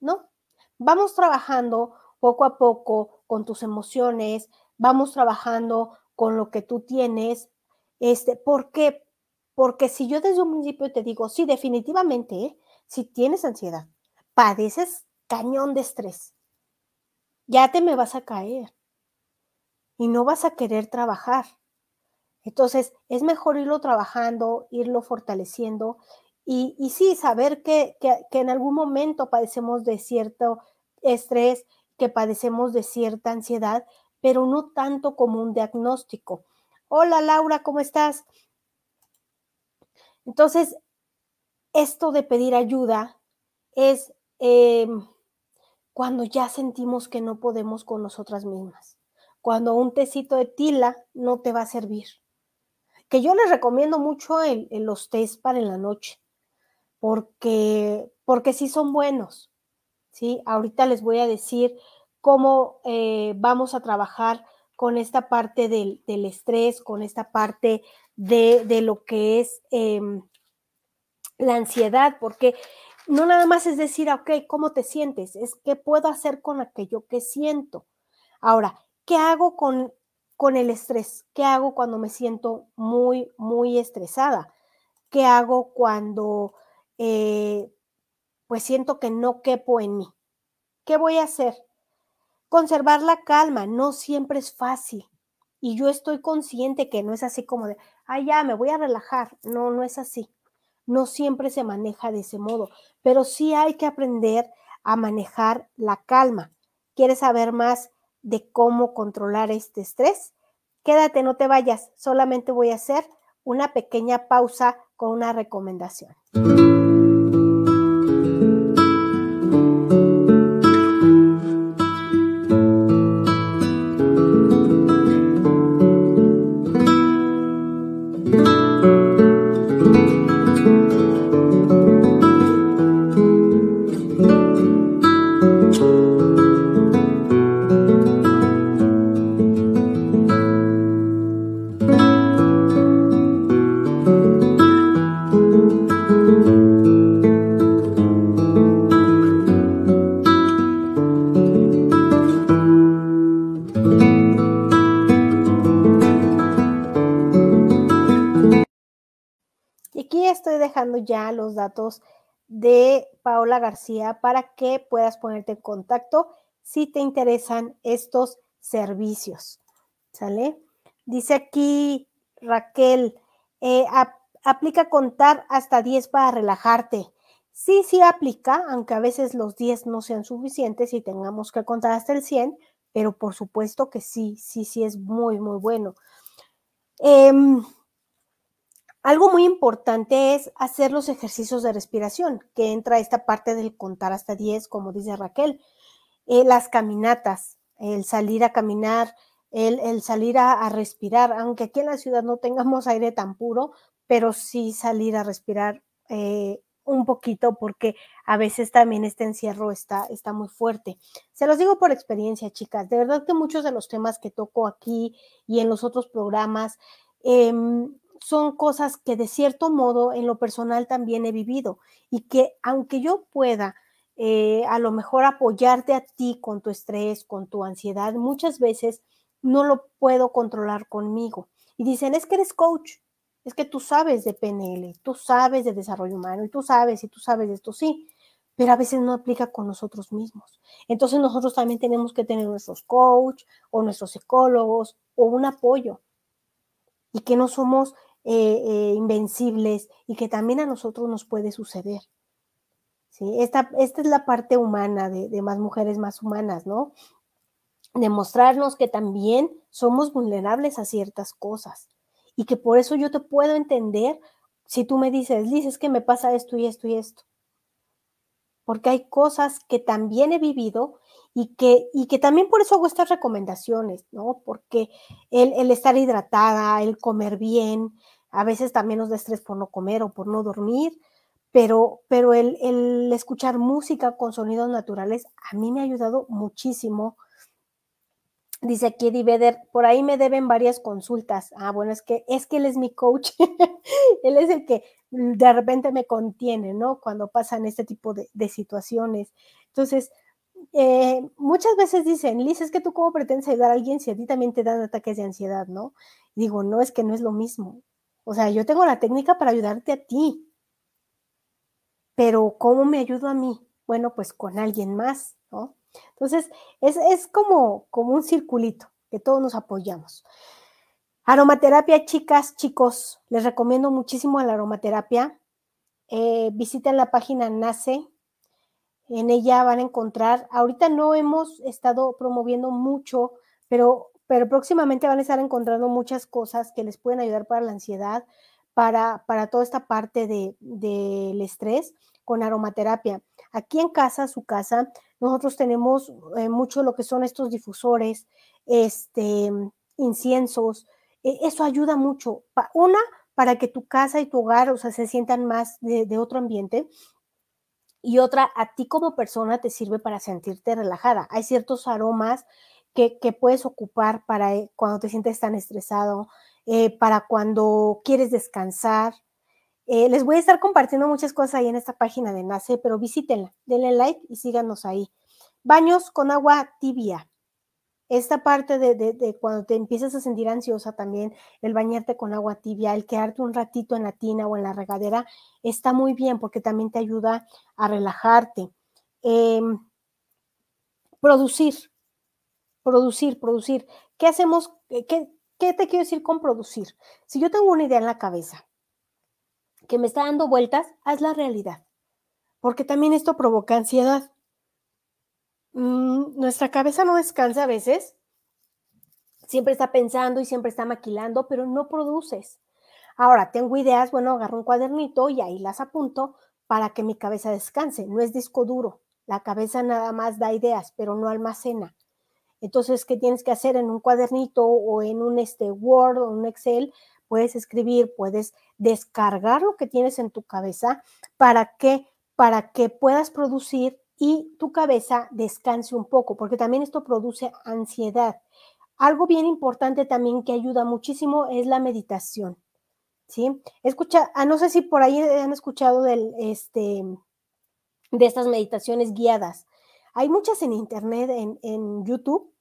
¿no? Vamos trabajando poco a poco con tus emociones, vamos trabajando con lo que tú tienes, este, ¿por qué? Porque si yo desde un principio te digo, sí, definitivamente, ¿eh? si tienes ansiedad, padeces cañón de estrés, ya te me vas a caer y no vas a querer trabajar. Entonces, es mejor irlo trabajando, irlo fortaleciendo y, y sí, saber que, que, que, en algún momento padecemos de cierto estrés, que padecemos de cierta ansiedad, pero no tanto como un diagnóstico. Hola Laura, ¿cómo estás? Entonces, esto de pedir ayuda es eh, cuando ya sentimos que no podemos con nosotras mismas, cuando un tecito de tila no te va a servir que yo les recomiendo mucho en, los test para la noche, porque, porque sí son buenos, ¿sí? Ahorita les voy a decir cómo eh, vamos a trabajar con esta parte del, estrés, con esta parte de, lo que es em, la ansiedad, porque no nada más es decir, ok, ¿cómo te sientes? Es qué puedo hacer con aquello que siento. Ahora, ¿qué hago con con el estrés. ¿Qué hago cuando me siento muy, muy estresada? ¿Qué hago cuando eh, pues siento que no quepo en mí? ¿Qué voy a hacer? Conservar la calma no siempre es fácil. Y yo estoy consciente que no es así como de, ah, ya, me voy a relajar. No, no es así. No siempre se maneja de ese modo, pero sí hay que aprender a manejar la calma. ¿Quieres saber más de cómo controlar este estrés. Quédate, no te vayas, solamente voy a hacer una pequeña pausa con una recomendación. Paola García para que puedas ponerte en contacto si te interesan estos servicios. ¿Sale? Dice aquí Raquel, eh, aplica contar hasta 10 para relajarte. Sí, sí aplica, aunque a veces los 10 no sean suficientes y tengamos que contar hasta el 100, pero por supuesto que sí, sí, sí es muy, muy bueno. Em, algo muy importante es hacer los ejercicios de respiración, que entra esta parte del contar hasta 10, como dice Raquel. Eh, las caminatas, el salir a caminar, el, salir a, respirar, aunque aquí en la ciudad no tengamos [laughs] aire tan puro, pero sí salir a respirar eh, un poquito porque a veces también este encierro está, está muy fuerte. Se los digo por experiencia, chicas. De verdad que muchos de los temas que toco aquí y en los otros programas, em, son cosas que de cierto modo en lo personal también he vivido y que aunque yo pueda eh, a lo mejor apoyarte a ti con tu estrés, con tu ansiedad, muchas veces no lo puedo controlar conmigo. Y dicen, es que eres coach, es que tú sabes de PNL, tú sabes de desarrollo humano y tú sabes y tú sabes de esto, sí, pero a veces no aplica con nosotros mismos. Entonces nosotros también tenemos que tener nuestros coach o nuestros psicólogos o un apoyo y que no somos eh, eh, invencibles y que también a nosotros nos puede suceder. ¿Sí? Esta, esta es la parte humana de, de más mujeres más humanas, ¿no? Demostrarnos que también somos vulnerables a ciertas cosas y que por eso yo te puedo entender si tú me dices, Liz, es que me pasa esto y esto y esto. Porque hay cosas que también he vivido y que, y que también por eso hago estas recomendaciones, ¿no? Porque el, el estar hidratada, el comer bien, a veces también nos da estrés por no comer o por no dormir, pero, pero el, el escuchar música con sonidos naturales a mí me ha ayudado muchísimo Dice aquí Eddie Vedder, por ahí me deben varias consultas. Ah, bueno, es que es que él es mi coach. [laughs] él es el que de repente me contiene, ¿no? Cuando pasan este tipo de, de situaciones. Entonces, eh, muchas veces dicen, Liz, es que tú cómo pretendes ayudar a alguien si a ti también te dan ataques de ansiedad, ¿no? digo, no, es que no es lo mismo. O sea, yo tengo la técnica para ayudarte a ti. Pero ¿cómo me ayudo a mí? Bueno, pues con alguien más, ¿no? Entonces, es, como, como un circulito que todos nos apoyamos. Aromaterapia, chicas, chicos, les recomiendo muchísimo la aromaterapia. Eh, visiten la página NACE. En ella van a encontrar, ahorita no hemos estado promoviendo mucho, pero, pero próximamente van a estar encontrando muchas cosas que les pueden ayudar para la ansiedad, para, para toda esta parte del de, estrés con aromaterapia. Aquí en casa, su casa, nosotros tenemos eh, mucho lo que son estos difusores, este, inciensos. E, eso ayuda mucho. Una, para que tu casa y tu hogar, o sea, se sientan más de, otro ambiente. Y otra, a ti como persona te sirve para sentirte relajada. Hay ciertos aromas que, puedes ocupar para eh, cuando te sientes tan estresado, eh, para cuando quieres descansar. Eh, les voy a estar compartiendo muchas cosas ahí en esta página de NACE, pero visítenla, denle like y síganos ahí. Baños con agua tibia. Esta parte de, cuando te empiezas a sentir ansiosa también, el bañarte con agua tibia, el quedarte un ratito en la tina o en la regadera, está muy bien porque también te ayuda a relajarte. Em, producir, producir, producir. ¿Qué hacemos? ¿Qué, ¿Qué te quiero decir con producir? Si yo tengo una idea en la cabeza que me está dando vueltas, haz la realidad, porque también esto provoca ansiedad. Mm, nuestra cabeza no descansa a veces, siempre está pensando y siempre está maquilando, pero no produces. Ahora, tengo ideas, bueno, agarro un cuadernito y ahí las apunto para que mi cabeza descanse. No es disco duro, la cabeza nada más da ideas, pero no almacena. Entonces, ¿qué tienes que hacer en un cuadernito o en un este, Word o un Excel? Puedes escribir, puedes descargar lo que tienes en tu cabeza para que, para que puedas producir y tu cabeza descanse un poco, porque también esto produce ansiedad. Algo bien importante también que ayuda muchísimo es la meditación. ¿Sí? Escucha, ah, no sé si por ahí han escuchado este, de estas meditaciones guiadas. Hay muchas en internet, en, YouTube,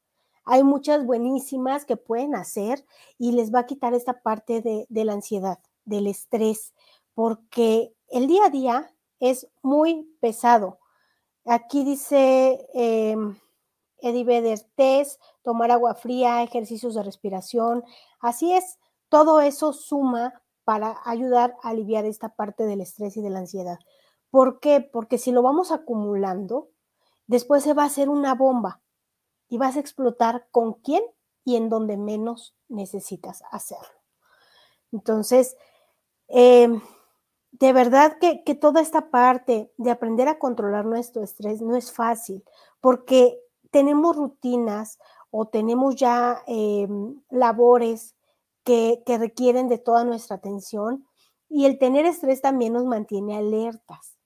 hay muchas buenísimas que pueden hacer y les va a quitar esta parte de, la ansiedad, del estrés, porque el día a día es muy pesado. Aquí dice eh, Eddie Vedder, test, tomar agua fría, ejercicios de respiración. Así es, todo eso suma para ayudar a aliviar esta parte del estrés y de la ansiedad. ¿Por qué? Porque si lo vamos acumulando, después se va a hacer una bomba y vas a explotar con quién y en donde menos necesitas hacerlo. Entonces, em, de verdad que, toda esta parte de aprender a controlar nuestro estrés no es fácil, porque tenemos rutinas o tenemos ya em, labores que, que requieren de toda nuestra atención y el tener estrés también nos mantiene alertas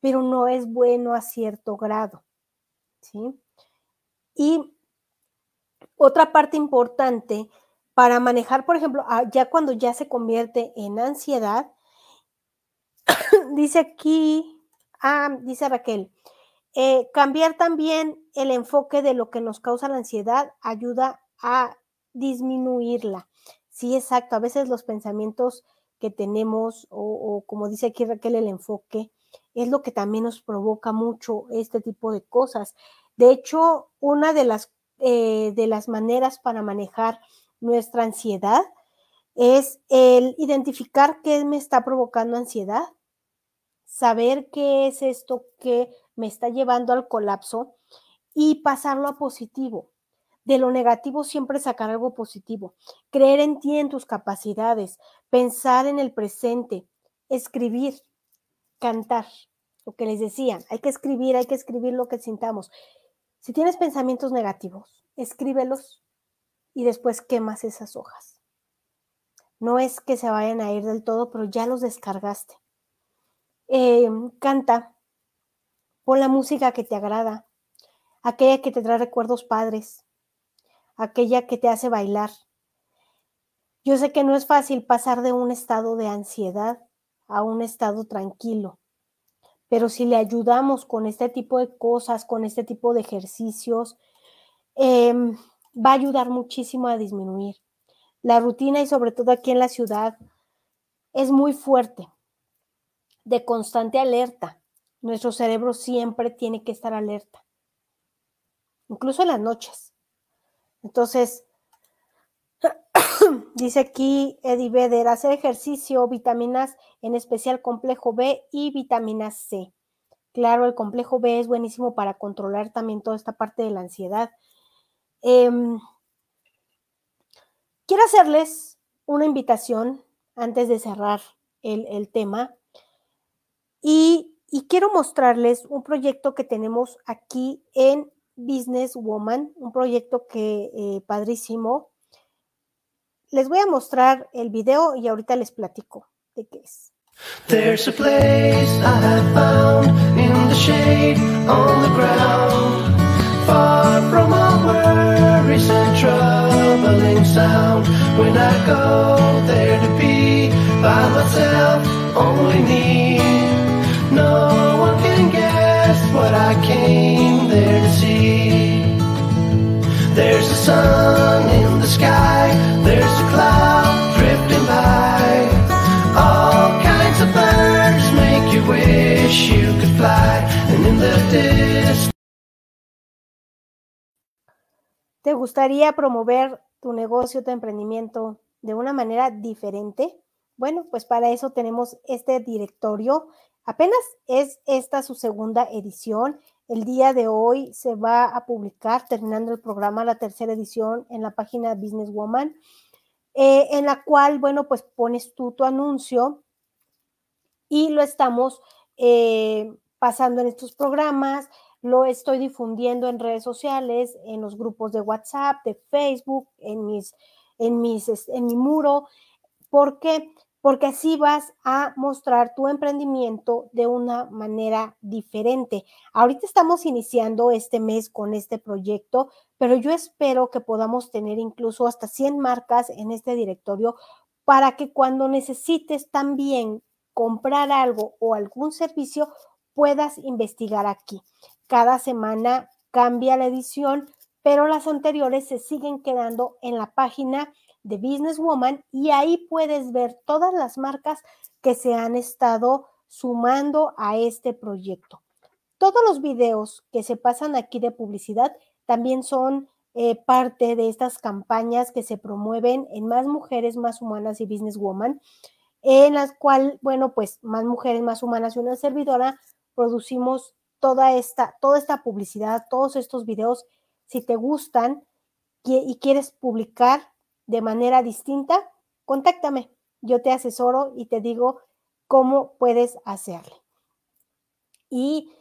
pero no es bueno a cierto grado. ¿sí? Y otra parte importante para manejar, por ejemplo, ah, ya cuando ya se convierte en ansiedad, [coughs] dice aquí, ah, dice Raquel, eh, cambiar también el enfoque de lo que nos causa la ansiedad ayuda a disminuirla. Sí, exacto. A veces los pensamientos que tenemos, o, como dice aquí Raquel, el enfoque, es lo que también nos provoca mucho este tipo de cosas. De hecho, una de las, eh, de las maneras para manejar nuestra ansiedad es el identificar qué me está provocando ansiedad, saber qué es esto que me está llevando al colapso y pasarlo a positivo. De lo negativo siempre sacar algo positivo. Creer en ti, en tus capacidades, pensar en el presente, escribir, cantar, lo que les decía, hay que escribir, hay que escribir lo que sintamos. Si tienes pensamientos negativos, escríbelos y después quemas esas hojas. No es que se vayan a ir del todo, pero ya los descargaste. Em, canta, pon la música que te agrada, aquella que te trae recuerdos padres, aquella que te hace bailar. Yo sé que no es fácil pasar de un estado de ansiedad a un estado tranquilo, pero si le ayudamos con este tipo de cosas, con este tipo de ejercicios, em, va a ayudar muchísimo a disminuir. La rutina y sobre todo aquí en la ciudad es muy fuerte, de constante alerta. Nuestro cerebro siempre tiene que estar alerta, incluso en las noches. Entonces, dice aquí Eddie Vedder, hacer ejercicio, vitaminas, en especial complejo B y vitamina C. Claro, el complejo B es buenísimo para controlar también toda esta parte de la ansiedad. Em, quiero hacerles una invitación antes de cerrar el, tema y, quiero mostrarles un proyecto que tenemos aquí en Business Woman, un proyecto que eh, padrísimo. Les voy a mostrar el video y ahorita les platico de qué es. There's a place I have found in the shade on the ground, far from all worries and troubling sound. When I go there to be by myself, only me, no one can guess what I came There's a sun in the sky, there's a cloud drifting by. All kinds of birds make you wish you could fly, and in the. ¿Te gustaría promover tu negocio, tu emprendimiento de una manera diferente? Bueno, pues para eso tenemos este directorio. Apenas es esta su segunda edición. El día de hoy se va a publicar, terminando el programa, la tercera edición en la página Business Woman, eh, en la cual, bueno, pues pones tú tu anuncio y lo estamos eh, pasando en estos programas, lo estoy difundiendo en redes sociales, en los grupos de WhatsApp, de Facebook, en mis, en mis, en mi muro, porque porque así vas a mostrar tu emprendimiento de una manera diferente. Ahorita estamos iniciando este mes con este proyecto, pero yo espero que podamos tener incluso hasta 100 marcas en este directorio para que cuando necesites también comprar algo o algún servicio, puedas investigar aquí. Cada semana cambia la edición, pero las anteriores se siguen quedando en la página de Businesswoman y ahí puedes ver todas las marcas que se han estado sumando a este proyecto. Todos los videos que se pasan aquí de publicidad también son eh, parte de estas campañas que se promueven en Más Mujeres, Más Humanas y Businesswoman, en las cuales, bueno, pues Más Mujeres, Más Humanas y una servidora producimos toda esta, toda esta publicidad, todos estos videos. Si te gustan y quieres publicar de manera distinta, contáctame. Yo te asesoro y te digo cómo puedes hacerle. Y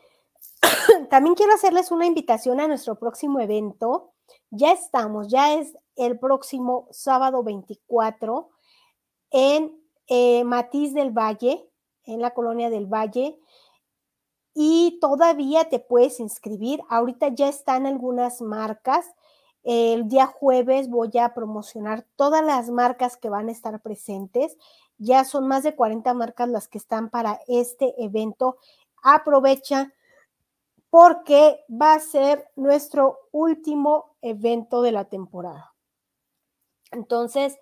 [coughs] también quiero hacerles una invitación a nuestro próximo evento. Ya estamos, ya es el próximo sábado 24 en eh, Matiz del Valle, en la colonia del Valle. Y todavía te puedes inscribir. Ahorita ya están algunas marcas. El día jueves voy a promocionar todas las marcas que van a estar presentes. Ya son más de 40 marcas las que están para este evento. Aprovecha porque va a ser nuestro último evento de la temporada. Entonces,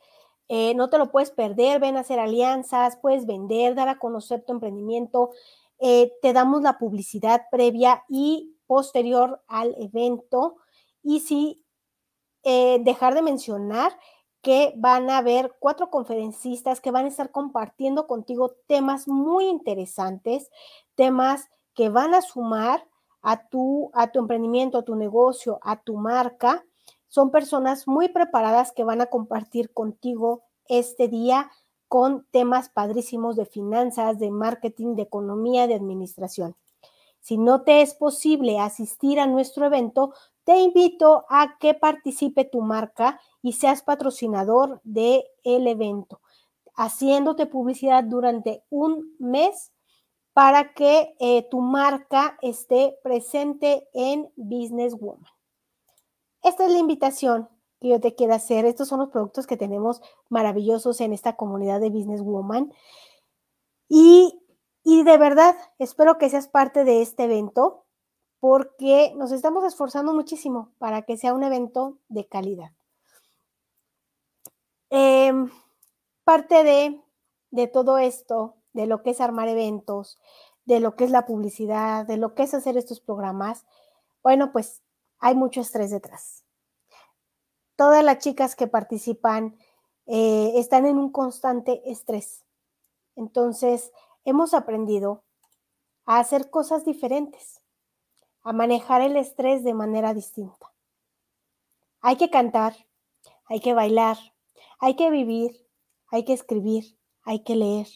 Eh, no te lo puedes perder, ven a hacer alianzas, puedes vender, dar a conocer tu emprendimiento. Eh, te damos la publicidad previa y posterior al evento. Y sí, eh, dejar de mencionar que van a haber cuatro conferencistas que van a estar compartiendo contigo temas muy interesantes, temas que van a sumar a tu, a tu emprendimiento, a tu negocio, a tu marca. Son personas muy preparadas que van a compartir contigo este día con temas padrísimos de finanzas, de marketing, de economía, de administración. Si no te es posible asistir a nuestro evento, te invito a que participe tu marca y seas patrocinador del el evento, haciéndote publicidad durante un mes para que eh, tu marca esté presente en Business Woman. Esta es la invitación que yo te quiero hacer. Estos son los productos que tenemos maravillosos en esta comunidad de Business Woman. Y, y de verdad, espero que seas parte de este evento porque nos estamos esforzando muchísimo para que sea un evento de calidad. Em, parte de, de todo esto, de lo que es armar eventos, de lo que es la publicidad, de lo que es hacer estos programas, bueno, pues hay mucho estrés detrás. Todas las chicas que participan eh, están en un constante estrés. Entonces, hemos aprendido a hacer cosas diferentes, a manejar el estrés de manera distinta. Hay que cantar, hay que bailar, hay que vivir, hay que escribir, hay que leer.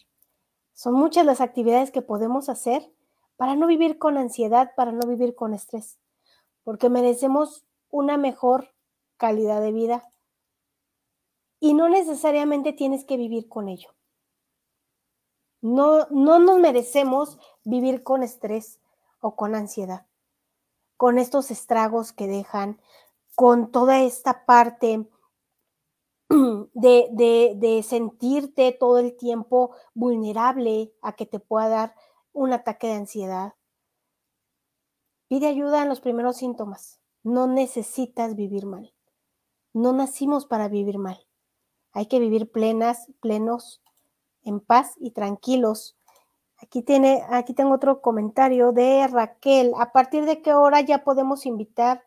Son muchas las actividades que podemos hacer para no vivir con ansiedad, para no vivir con estrés, porque merecemos una mejor calidad de vida y no necesariamente tienes que vivir con ello. No, no nos merecemos vivir con estrés o con ansiedad, con estos estragos que dejan, con toda esta parte de, sentirte todo el tiempo vulnerable a que te pueda dar un ataque de ansiedad. Pide ayuda en los primeros síntomas. No necesitas vivir mal. No nacimos para vivir mal. Hay que vivir plenas, plenos, en paz y tranquilos. Aquí, tiene, aquí tengo otro comentario de Raquel. ¿A partir de qué hora ya podemos invitar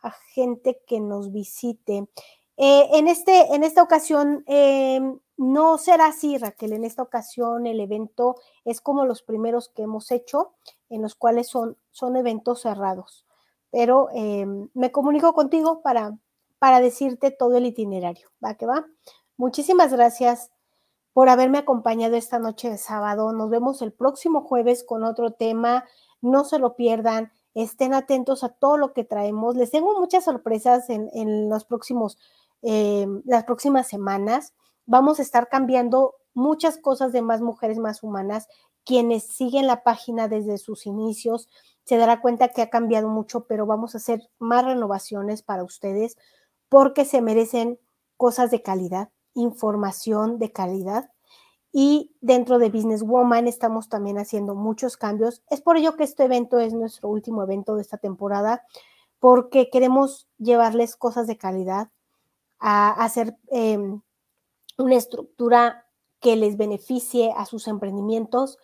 a gente que nos visite? Eh, en, este, en esta ocasión em, no será así, Raquel. En esta ocasión el evento es como los primeros que hemos hecho, en los cuales son, son eventos cerrados. Pero em, me comunico contigo para, para decirte todo el itinerario. ¿Va que va? Muchísimas gracias por haberme acompañado esta noche de sábado. Nos vemos el próximo jueves con otro tema. No se lo pierdan. Estén atentos a todo lo que traemos. Les tengo muchas sorpresas en, los próximos eh, las próximas semanas. Vamos a estar cambiando muchas cosas de Más Mujeres Más Humanas. Quienes siguen la página desde sus inicios se dará cuenta que ha cambiado mucho, pero vamos a hacer más renovaciones para ustedes porque se merecen cosas de calidad, información de calidad. Y dentro de Business Woman estamos también haciendo muchos cambios. Es por ello que este evento es nuestro último evento de esta temporada, porque queremos llevarles cosas de calidad, a hacer em, una estructura que les beneficie a sus emprendimientos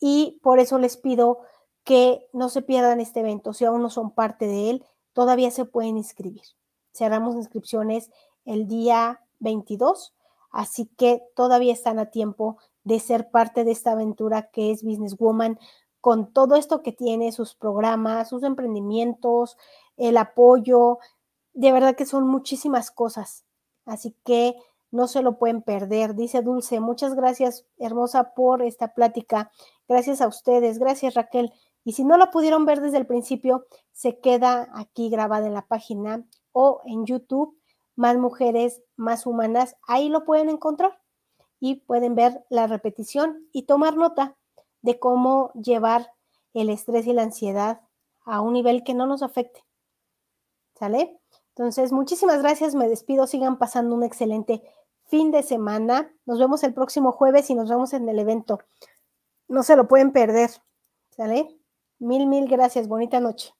y por eso les pido que no se pierdan este evento. Si aún no son parte de él, todavía se pueden inscribir. Cerramos inscripciones el día 22, así que todavía están a tiempo de ser parte de esta aventura que es Business Woman con todo esto que tiene, sus programas, sus emprendimientos, el apoyo, de verdad que son muchísimas cosas, así que no se lo pueden perder. Dice Dulce, muchas gracias, hermosa, por esta plática. Gracias a ustedes, gracias Raquel. Y si no la pudieron ver desde el principio, se queda aquí grabada en la página o en YouTube, Más Mujeres, Más Humanas. Ahí lo pueden encontrar y pueden ver la repetición y tomar nota de cómo llevar el estrés y la ansiedad a un nivel que no nos afecte. ¿Sale? Entonces, muchísimas gracias, me despido, sigan pasando un excelente fin de semana. Nos vemos el próximo jueves y nos vemos en el evento. No se lo pueden perder. ¿Sale? Mil, mil gracias. Bonita noche.